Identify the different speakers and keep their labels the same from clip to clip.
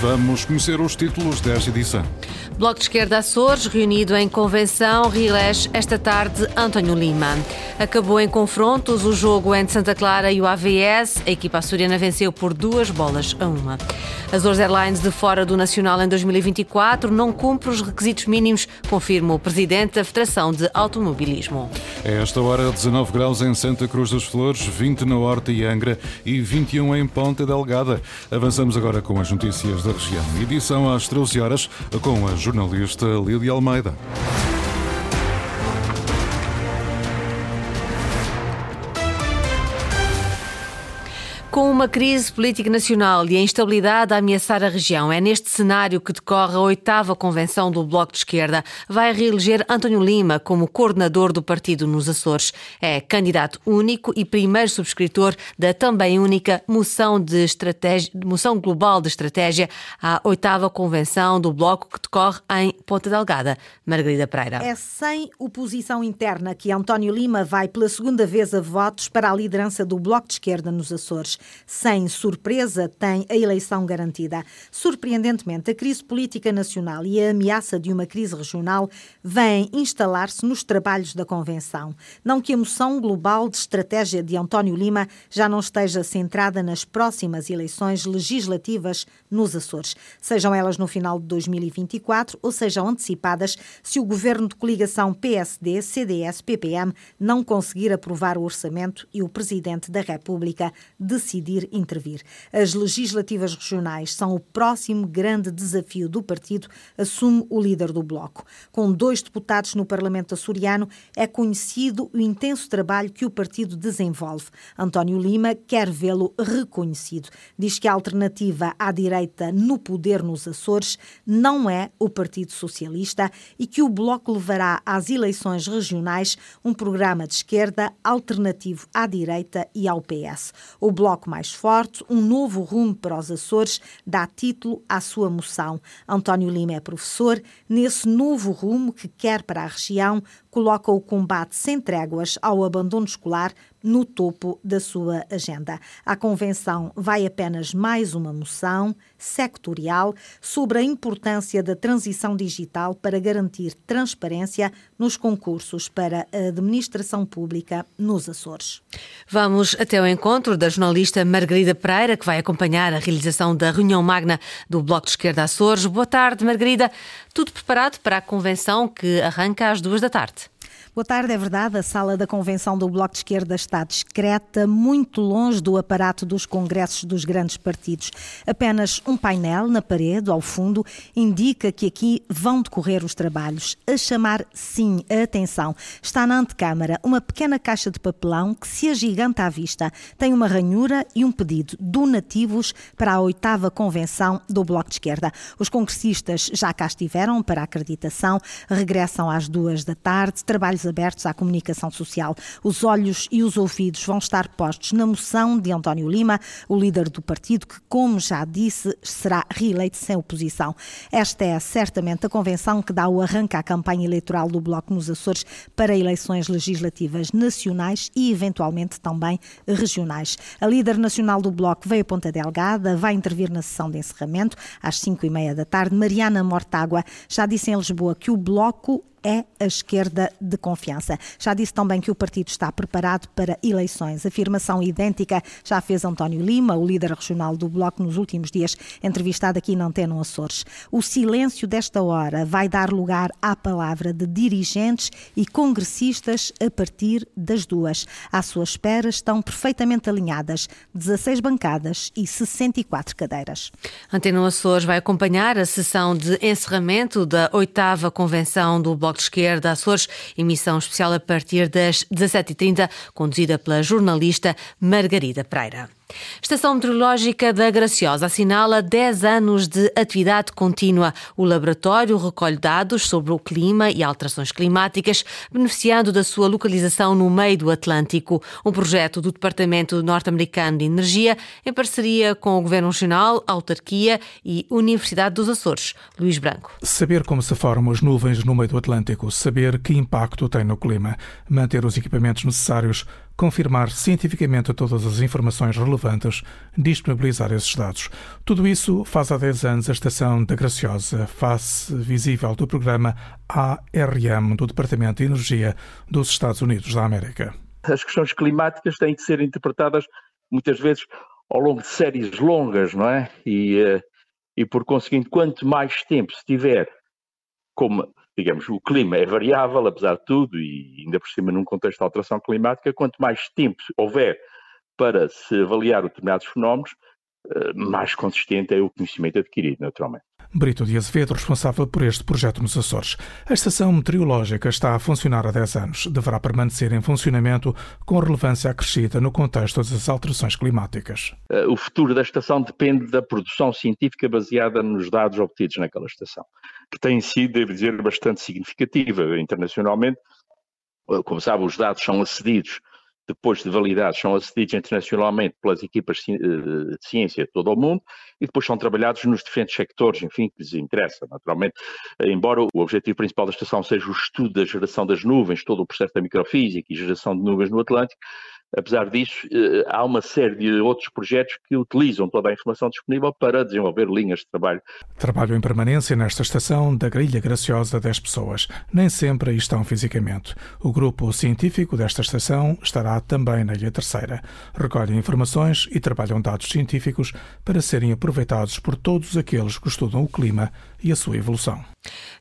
Speaker 1: Vamos conhecer os títulos desta edição.
Speaker 2: Bloco de Esquerda Açores, reunido em convenção, reelege esta tarde António Lima. Acabou em confrontos o jogo entre Santa Clara e o AVS. A equipa açoriana venceu por duas bolas a uma. Azores Airlines de fora do Nacional em 2024 não cumpre os requisitos mínimos, confirma o presidente da Federação de Automobilismo.
Speaker 1: É esta hora 19 graus em Santa Cruz das Flores, 20 na Horta e Angra e 21 em Ponta Delgada. Avançamos agora com as notícias da região. Edição às 13 horas com a jornalista Lídia Almeida.
Speaker 2: Com uma crise política nacional e a instabilidade a ameaçar a região, é neste cenário que decorre a oitava convenção do Bloco de Esquerda. Vai reeleger António Lima como coordenador do partido nos Açores. É candidato único e primeiro subscritor da também única moção, de estratégia, moção global de estratégia à oitava convenção do Bloco que decorre em Ponta Delgada. Margarida Pereira.
Speaker 3: É sem oposição interna que António Lima vai pela segunda vez a votos para a liderança do Bloco de Esquerda nos Açores. Sem surpresa, tem a eleição garantida. Surpreendentemente, a crise política nacional e a ameaça de uma crise regional vêm instalar-se nos trabalhos da Convenção. Não que a moção global de estratégia de António Lima já não esteja centrada nas próximas eleições legislativas nos Açores, sejam elas no final de 2024 ou sejam antecipadas se o governo de coligação PSD, CDS, PPM não conseguir aprovar o orçamento e o presidente da República decidir intervir. As legislativas regionais são o próximo grande desafio do partido, assume o líder do Bloco. Com dois deputados no Parlamento açoriano, é conhecido o intenso trabalho que o partido desenvolve. António Lima quer vê-lo reconhecido. Diz que a alternativa à direita no poder nos Açores não é o Partido Socialista e que o Bloco levará às eleições regionais um programa de esquerda alternativo à direita e ao PS. O Bloco mais forte, um novo rumo para os Açores, dá título à sua moção. António Lima é professor. Nesse novo rumo que quer para a região, coloca o combate sem tréguas ao abandono escolar no topo da sua agenda. A convenção vai apenas mais uma moção sectorial sobre a importância da transição digital para garantir transparência nos concursos para a administração pública nos Açores.
Speaker 2: Vamos até o encontro da jornalista Margarida Pereira, que vai acompanhar a realização da reunião magna do Bloco de Esquerda Açores. Boa tarde, Margarida. Tudo preparado para a convenção que arranca às duas da tarde.
Speaker 3: Boa tarde, é verdade, a sala da convenção do Bloco de Esquerda está discreta, muito longe do aparato dos congressos dos grandes partidos. Apenas um painel na parede, ao fundo, indica que aqui vão decorrer os trabalhos. A chamar, sim, a atenção, está na antecâmara uma pequena caixa de papelão que se agiganta à vista. Tem uma ranhura e um pedido, donativos para a oitava convenção do Bloco de Esquerda. Os congressistas já cá estiveram para a acreditação, regressam às duas da tarde, trabalhos abertos à comunicação social. Os olhos e os ouvidos vão estar postos na moção de António Lima, o líder do partido, que, como já disse, será reeleito sem oposição. Esta é certamente a convenção que dá o arranque à campanha eleitoral do Bloco nos Açores para eleições legislativas nacionais e, eventualmente, também regionais. A líder nacional do Bloco veio a Ponta Delgada, vai intervir na sessão de encerramento às 5 e meia da tarde. Mariana Mortágua já disse em Lisboa que o Bloco é a esquerda de confiança. Já disse também que o partido está preparado para eleições. Afirmação idêntica já fez António Lima, o líder regional do Bloco, nos últimos dias, entrevistado aqui na Antena Açores. O silêncio desta hora vai dar lugar à palavra de dirigentes e congressistas a partir das duas. À sua espera estão perfeitamente alinhadas 16 bancadas e 64 cadeiras.
Speaker 2: Antena Açores vai acompanhar a sessão de encerramento da oitava convenção do Bloco Bloco de Esquerda Açores, emissão especial a partir das 17h30, conduzida pela jornalista Margarida Pereira. Estação Meteorológica da Graciosa assinala 10 anos de atividade contínua. O laboratório recolhe dados sobre o clima e alterações climáticas, beneficiando da sua localização no meio do Atlântico. Um projeto do Departamento Norte-Americano de Energia, em parceria com o Governo Regional, Autarquia e Universidade dos Açores. Luís Branco.
Speaker 4: Saber como se formam as nuvens no meio do Atlântico, saber que impacto tem no clima, manter os equipamentos necessários confirmar cientificamente todas as informações relevantes, disponibilizar esses dados. Tudo isso faz há 10 anos a Estação da Graciosa, face visível do programa ARM do Departamento de Energia dos Estados Unidos da América.
Speaker 5: As questões climáticas têm de ser interpretadas muitas vezes ao longo de séries longas, não é? E, eh, e por conseguinte, quanto mais tempo se tiver como digamos, o clima é variável, apesar de tudo, e ainda por cima num contexto de alteração climática, quanto mais tempo houver para se avaliar determinados fenómenos, eh, mais consistente é o conhecimento adquirido, naturalmente.
Speaker 4: Brito de Azevedo, responsável por este projeto nos Açores. A estação meteorológica está a funcionar há 10 anos. Deverá permanecer em funcionamento com relevância acrescida no contexto das alterações climáticas.
Speaker 5: Eh, o futuro da estação depende da produção científica baseada nos dados obtidos naquela estação, que tem sido, devo dizer, bastante significativa internacionalmente. Como sabe, os dados são acedidos depois de validados, são acedidos internacionalmente pelas equipas eh, de ciência de todo o mundo e depois são trabalhados nos diferentes sectores, enfim, que lhes interessa, naturalmente. Embora o objetivo principal da estação seja o estudo da geração das nuvens, todo o processo da microfísica e geração de nuvens no Atlântico, Apesar disso, eh, há uma série de outros projetos que utilizam toda a informação disponível para desenvolver linhas de trabalho.
Speaker 4: Trabalho em permanência nesta estação da Grilha Graciosa 10 pessoas. Nem sempre aí estão fisicamente. O grupo científico desta estação estará também na Ilha Terceira. Recolhem informações e trabalham dados científicos para serem aproveitados por todos aqueles que estudam o clima e a sua evolução.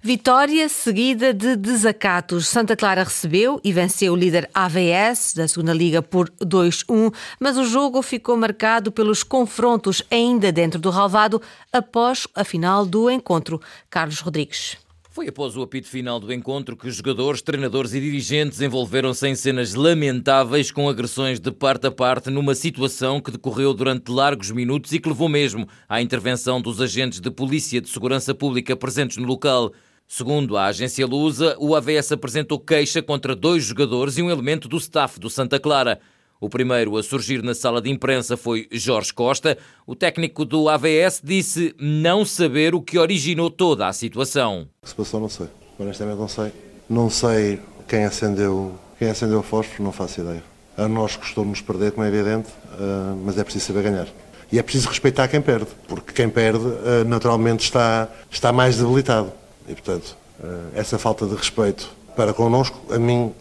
Speaker 2: Vitória seguida de desacatos. Santa Clara recebeu e venceu o líder AVS da segunda Liga por 2-1, mas o jogo ficou marcado pelos confrontos ainda dentro do Ralvado após a final do encontro. Carlos Rodrigues.
Speaker 6: Foi após o apito final do encontro que os jogadores, treinadores e dirigentes envolveram-se em cenas lamentáveis com agressões de parte a parte numa situação que decorreu durante largos minutos e que levou mesmo à intervenção dos agentes de polícia de segurança pública presentes no local. Segundo a agência Lusa, o AVS apresentou queixa contra dois jogadores e um elemento do staff do Santa Clara. O primeiro a surgir na sala de imprensa foi Jorge Costa. O técnico do AVS disse não saber o que originou toda a situação.
Speaker 7: O que se passou não sei. Honestamente não sei. Não sei quem acendeu, quem acendeu o fósforo, não faço ideia. A nós custou-nos perder, como é evidente, eh, mas é preciso saber ganhar. E é preciso respeitar quem perde, porque quem perde eh, naturalmente está, está mais debilitado. E portanto, eh, essa falta de respeito para connosco, a mim,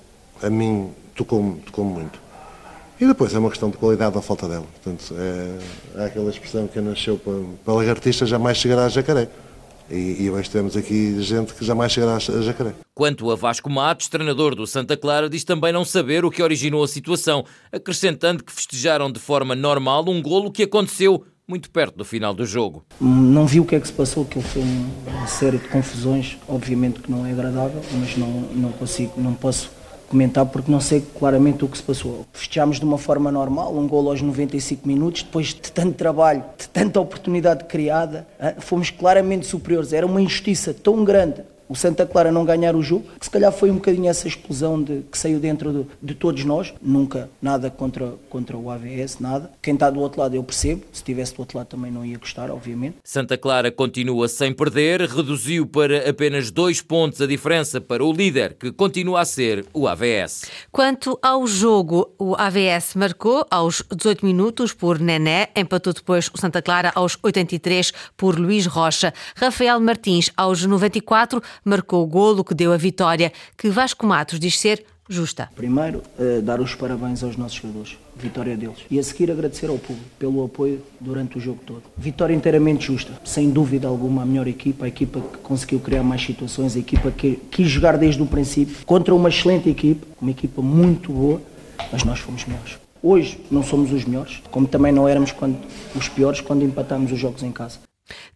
Speaker 7: a mim tocou-me tocou muito. E depois é uma questão de qualidade ou falta dela. Portanto, é, é aquela expressão que nasceu para, para lagartista jamais chegará a jacaré. E, e hoje temos aqui gente que jamais chegará a jacaré.
Speaker 6: Quanto a Vasco Matos, treinador do Santa Clara, diz também não saber o que originou a situação, acrescentando que festejaram de forma normal um golo que aconteceu muito perto do final do jogo.
Speaker 8: Não vi o que é que se passou, que foi uma série de confusões, obviamente que não é agradável, mas não, não consigo, não posso comentar porque não sei claramente o que se passou. Fechámos de uma forma normal, um gol aos 95 minutos, depois de tanto trabalho, de tanta oportunidade criada, fomos claramente superiores. Era uma injustiça tão grande o Santa Clara não ganhar o jogo, que se calhar foi um bocadinho essa explosão de, que saiu dentro de, de, todos nós. Nunca nada contra, contra o AVS, nada. Quem está do outro lado eu percebo, se estivesse do outro lado também não ia gostar, obviamente.
Speaker 6: Santa Clara continua sem perder, reduziu para apenas dois pontos a diferença para o líder, que continua a ser o AVS.
Speaker 2: Quanto ao jogo, o AVS marcou aos 18 minutos por Nené, empatou depois o Santa Clara aos 83 por Luís Rocha. Rafael Martins aos 94 marcou o golo que deu a vitória, que Vasco Matos diz ser justa.
Speaker 8: Primeiro, uh, dar os parabéns aos nossos jogadores, vitória deles. E a seguir agradecer ao público pelo apoio durante o jogo todo. Vitória inteiramente justa, sem dúvida alguma, a melhor equipa, a equipa que conseguiu criar mais situações, a equipa que quis jogar desde o princípio, contra uma excelente equipa, uma equipa muito boa, mas nós fomos melhores. Hoje não somos os melhores, como também não éramos quando, os piores quando empatámos os jogos em casa.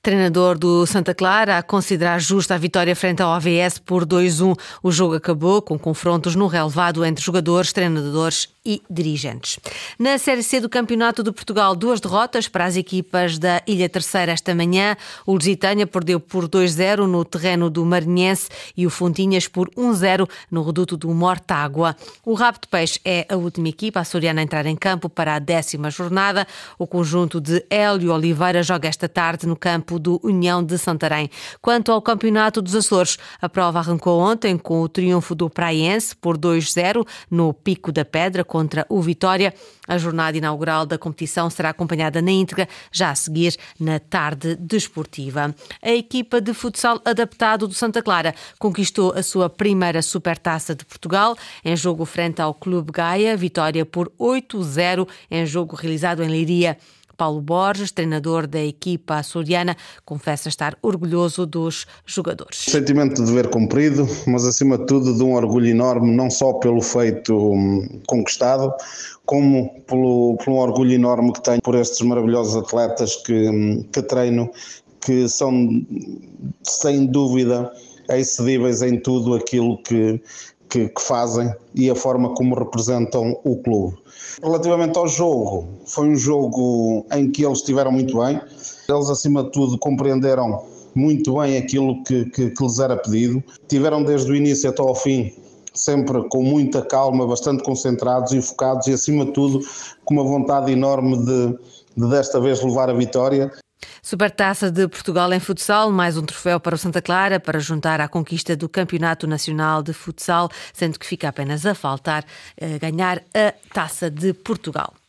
Speaker 2: Treinador do Santa Clara a considerar justa a vitória frente ao AVS por 2-1. O jogo acabou com confrontos no relevado entre jogadores, treinadores e dirigentes. Na Série C do Campeonato de Portugal, duas derrotas para as equipas da Ilha Terceira esta manhã. O Lusitânia perdeu por 2-0 no terreno do Marinhense e o Fontinhas por 1-0 no reduto do Mortágua. O Rabo de Peixe é a última equipa açoriana a entrar em campo para a décima jornada. O conjunto de Hélio Oliveira joga esta tarde no campo do União de Santarém. Quanto ao Campeonato dos Açores, a prova arrancou ontem com o triunfo do Praiense por 2-0 no Pico da Pedra contra o Vitória. A jornada inaugural da competição será acompanhada na íntegra já a seguir na tarde desportiva. A equipa de futsal adaptado do Santa Clara conquistou a sua primeira Supertaça de Portugal em jogo frente ao Clube Gaia, vitória por 8-0 em jogo realizado em Leiria. Paulo Borges, treinador da equipa açoriana, confessa estar orgulhoso dos jogadores.
Speaker 9: Sentimento de dever cumprido, mas acima de tudo de um orgulho enorme, não só pelo feito hum, conquistado, como pelo, pelo orgulho enorme que tenho por estes maravilhosos atletas que, hum, que treino, que são sem dúvida excedíveis em tudo aquilo que, que, que fazem e a forma como representam o clube. Relativamente ao jogo, foi um jogo em que eles estiveram muito bem. Eles, acima de tudo, compreenderam muito bem aquilo que, que, que lhes era pedido. Tiveram desde o início até ao fim sempre com muita calma, bastante concentrados e focados e, acima de tudo, com uma vontade enorme de, de desta vez levar a vitória.
Speaker 2: Supertaça de Portugal em futsal, mais um troféu para o Santa Clara para juntar à conquista do Campeonato Nacional de Futsal, sendo que fica apenas a faltar uh, ganhar a Taça de Portugal.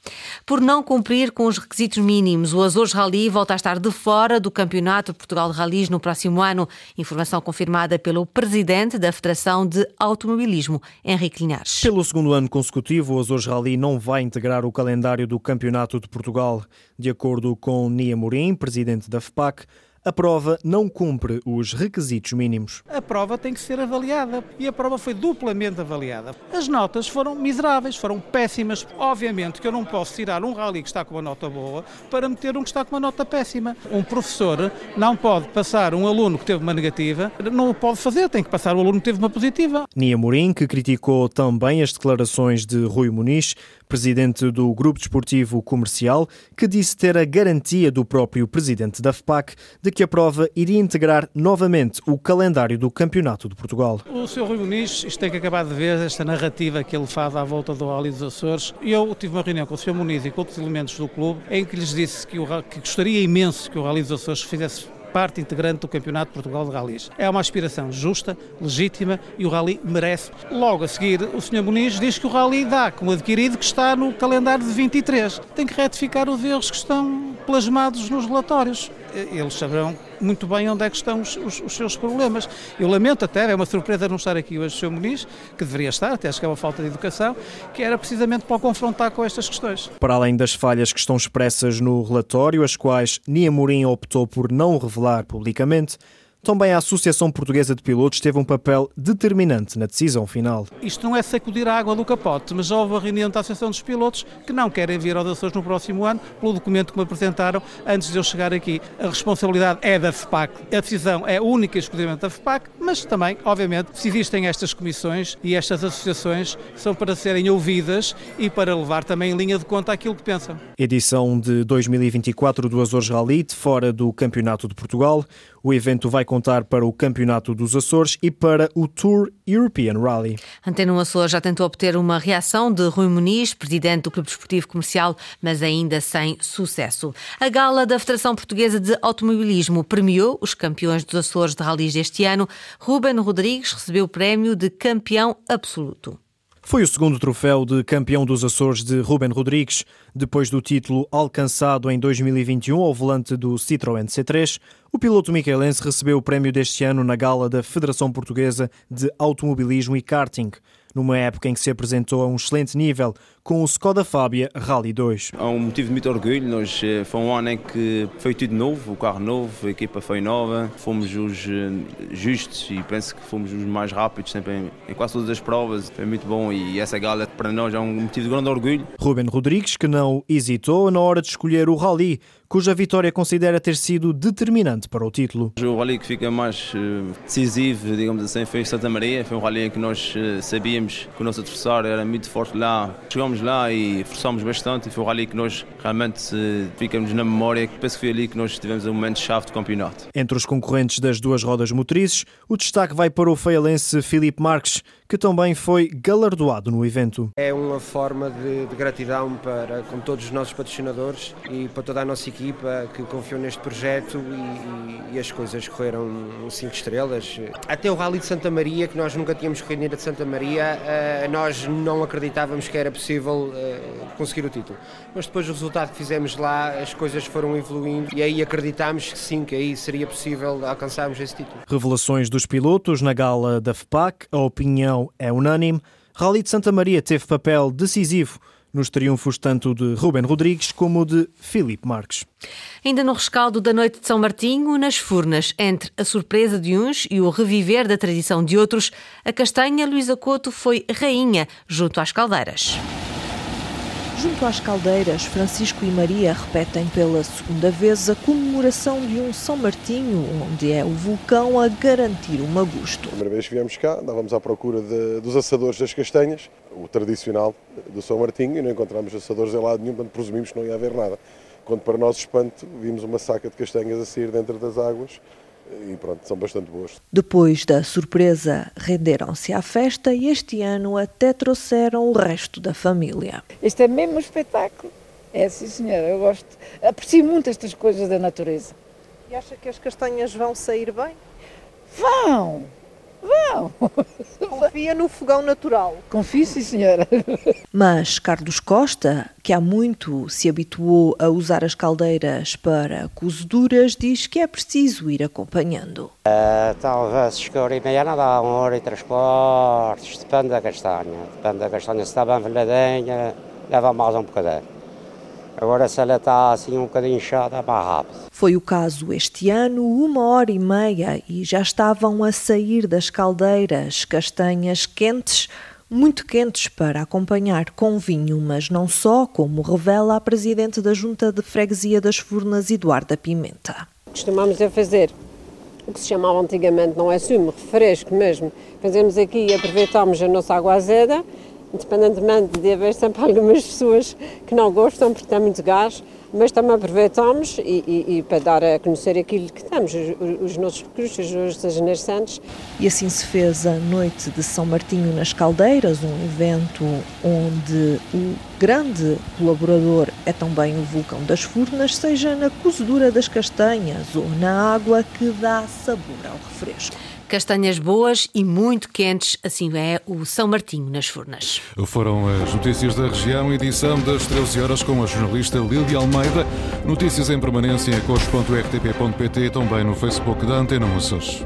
Speaker 2: Por não cumprir com os requisitos mínimos, o Azores Rally volta a estar de fora do Campeonato de Portugal de Rallys no próximo ano. Informação confirmada pelo presidente da Federação de Automobilismo, Henrique Linhares.
Speaker 10: Pelo segundo ano consecutivo, o Azores Rally não vai integrar o calendário do Campeonato de Portugal. De acordo com Nia Morim, presidente da FPAC, a prova não cumpre os requisitos mínimos.
Speaker 11: A prova tem que ser avaliada e a prova foi duplamente avaliada. As notas foram miseráveis, foram péssimas. Obviamente que eu não posso tirar um rally que está com uma nota boa para meter um que está com uma nota péssima. Um professor não pode passar um aluno que teve uma negativa, não o pode fazer, tem que passar o aluno que teve uma positiva.
Speaker 10: Nia Morim, que criticou também as declarações de Rui Muniz, presidente do Grupo Desportivo Comercial, que disse ter a garantia do próprio presidente da FPAC de que a prova iria integrar novamente o calendário do Campeonato de Portugal.
Speaker 11: O Sr. Rui Muniz, isto tem que acabar de ver, esta narrativa que ele faz à volta do Rally dos Açores. Eu tive uma reunião com o Sr. Muniz e com outros elementos do clube em que lhes disse que, o, que gostaria imenso que o Rally dos Açores fizesse parte integrante do Campeonato de Portugal de Rallys. É uma aspiração justa, legítima e o Rally merece. Logo a seguir, o Sr. Muniz diz que o Rally dá como adquirido que está no calendário de 23. Tem que retificar os erros que estão plasmados nos relatórios. Eles saberão muito bem onde é que estão os, os, os, seus problemas. Eu lamento até, é uma surpresa não estar aqui hoje o Sr. Muniz, que deveria estar, até acho que é uma falta de educação, que era precisamente para o confrontar com estas questões.
Speaker 10: Para além das falhas que estão expressas no relatório, as quais Nia Mourinho optou por não revelar publicamente, também a Associação Portuguesa de Pilotos teve um papel determinante na decisão final.
Speaker 11: Isto não é sacudir a água do capote, mas houve a reunião da Associação dos Pilotos que não querem vir aos Açores no próximo ano pelo documento que me apresentaram antes de eu chegar aqui. A responsabilidade é da FPAC, a decisão é única e exclusivamente da FPAC, mas também, obviamente, se existem estas comissões e estas associações são para serem ouvidas e para levar também em linha de conta aquilo que pensam.
Speaker 10: Edição de 2024 do Açores Rally, fora do Campeonato de Portugal. O evento vai contar para o Campeonato dos Açores e para o Tour European Rally.
Speaker 2: Antena Açores já tentou obter uma reação de Rui Muniz, presidente do Clube Desportivo Comercial, mas ainda sem sucesso. A gala da Federação Portuguesa de Automobilismo premiou os campeões dos Açores de rallies deste ano. Ruben Rodrigues recebeu o prémio de campeão absoluto.
Speaker 10: Foi o segundo troféu de campeão dos Açores de Ruben Rodrigues, depois do título alcançado em 2021 ao volante do Citroën C3. O piloto miquelense recebeu o prémio deste ano na gala da Federação Portuguesa de Automobilismo e Karting, numa época em que se apresentou a um excelente nível, com o Skoda Fábia Rally 2.
Speaker 12: É um motivo de muito orgulho. Nós, eh, foi um ano em que foi tudo novo, o carro novo, a equipa foi nova, fomos os eh, justos e penso que fomos os mais rápidos sempre em, em quase todas as provas. Foi muito bom e essa gala para nós é um motivo de grande orgulho.
Speaker 10: Ruben Rodrigues, que não hesitou na hora de escolher o Rally, cuja vitória considera ter sido determinante para o título.
Speaker 12: O rally que fica mais uh, decisivo, digamos assim, foi Santa Maria. Foi um rally em que nós uh, sabíamos que o nosso adversário era muito forte lá. Chegámos lá e forçámos bastante. E foi um rally que nós realmente uh, ficamos na memória. Penso que foi ali que nós tivemos um momento-chave de campeonato.
Speaker 10: Entre os concorrentes das duas rodas motrizes, o destaque vai para o feialense Filipe Marques, que também foi galardoado no evento.
Speaker 13: É uma forma de, de gratidão para com todos os nossos patrocinadores e para toda a nossa equipe equipa que confiou neste projeto e, e, as coisas correram cinco estrelas. Até o Rally de Santa Maria, que nós nunca tínhamos corrido de Santa Maria, eh, nós não acreditávamos que era possível eh, conseguir o título. Mas depois do resultado que fizemos lá, as coisas foram evoluindo e aí acreditámos que sim, que aí seria possível alcançarmos esse título.
Speaker 10: Revelações dos pilotos na gala da FPAC, a opinião é unânime. Rally de Santa Maria teve papel decisivo nos triunfos tanto de Ruben Rodrigues como de Filipe Marques.
Speaker 2: Ainda no rescaldo da noite de São Martinho, nas Furnas, entre a surpresa de uns e o reviver da tradição de outros, a castanha Luísa Couto foi rainha junto às caldeiras.
Speaker 14: Junto às caldeiras, Francisco e Maria repetem pela segunda vez a comemoração de um São Martinho, onde é o vulcão a garantir o magusto. A
Speaker 15: primeira vez que viemos cá, andávamos à procura de, dos assadores das castanhas, o tradicional do São Martinho, e não encontramos assadores em lado nenhum, portanto presumimos que não ia haver nada. Quando, para nosso espanto, vimos uma saca de castanhas a sair dentro das águas e pronto, são bastante boas.
Speaker 14: Depois da surpresa, renderam-se à festa e este ano até trouxeram o resto da família.
Speaker 16: Este é mesmo um espetáculo. É sim, senhora, eu gosto. Aprecio muito estas coisas da natureza.
Speaker 17: E acha que as castanhas vão sair bem?
Speaker 16: Vão! Vão!
Speaker 17: Confia no fogão natural.
Speaker 16: Confio, sim, senhora.
Speaker 14: Mas Carlos Costa, que há muito se habituou a usar as caldeiras para cozeduras, diz que é preciso ir acompanhando.
Speaker 18: Uh, talvez chegar hora e meia não dá, uma hora e três quartos, depende da castanha. Depende da castanha, se está bem velhadinha, leva mais um bocadinho. Agora, se ela está assim um bocadinho inchada, é mais rápido.
Speaker 14: Foi o caso este ano, uma hora e meia, e já estavam a sair das caldeiras castanhas quentes, muito quentes para acompanhar com vinho, mas não só, como revela a presidente da Junta de Freguesia das Furnas, Eduarda Pimenta.
Speaker 19: Costumamos a fazer o que se chamava antigamente, não é sumo, refresco mesmo. Fazemos aqui e aproveitamos a nossa água azeda independentemente de haver sempre algumas pessoas que não gostam porque tem muito gás, mas também aproveitamos e, e, e, para dar a conhecer aquilo que temos, os, os nossos recursos, os nossos nascentes.
Speaker 14: E assim se fez a Noite de São Martinho nas Caldeiras, um evento onde o grande colaborador é também o vulcão das Furnas, seja na cozedura das castanhas ou na água que dá sabor ao refresco.
Speaker 2: Castanhas boas e muito quentes, assim é o São Martinho nas Furnas.
Speaker 1: Foram as notícias da região, edição das 13 horas com a jornalista Lídia Almeida. Notícias em permanência em cores.rtp.pt e também no Facebook da Antena Açores.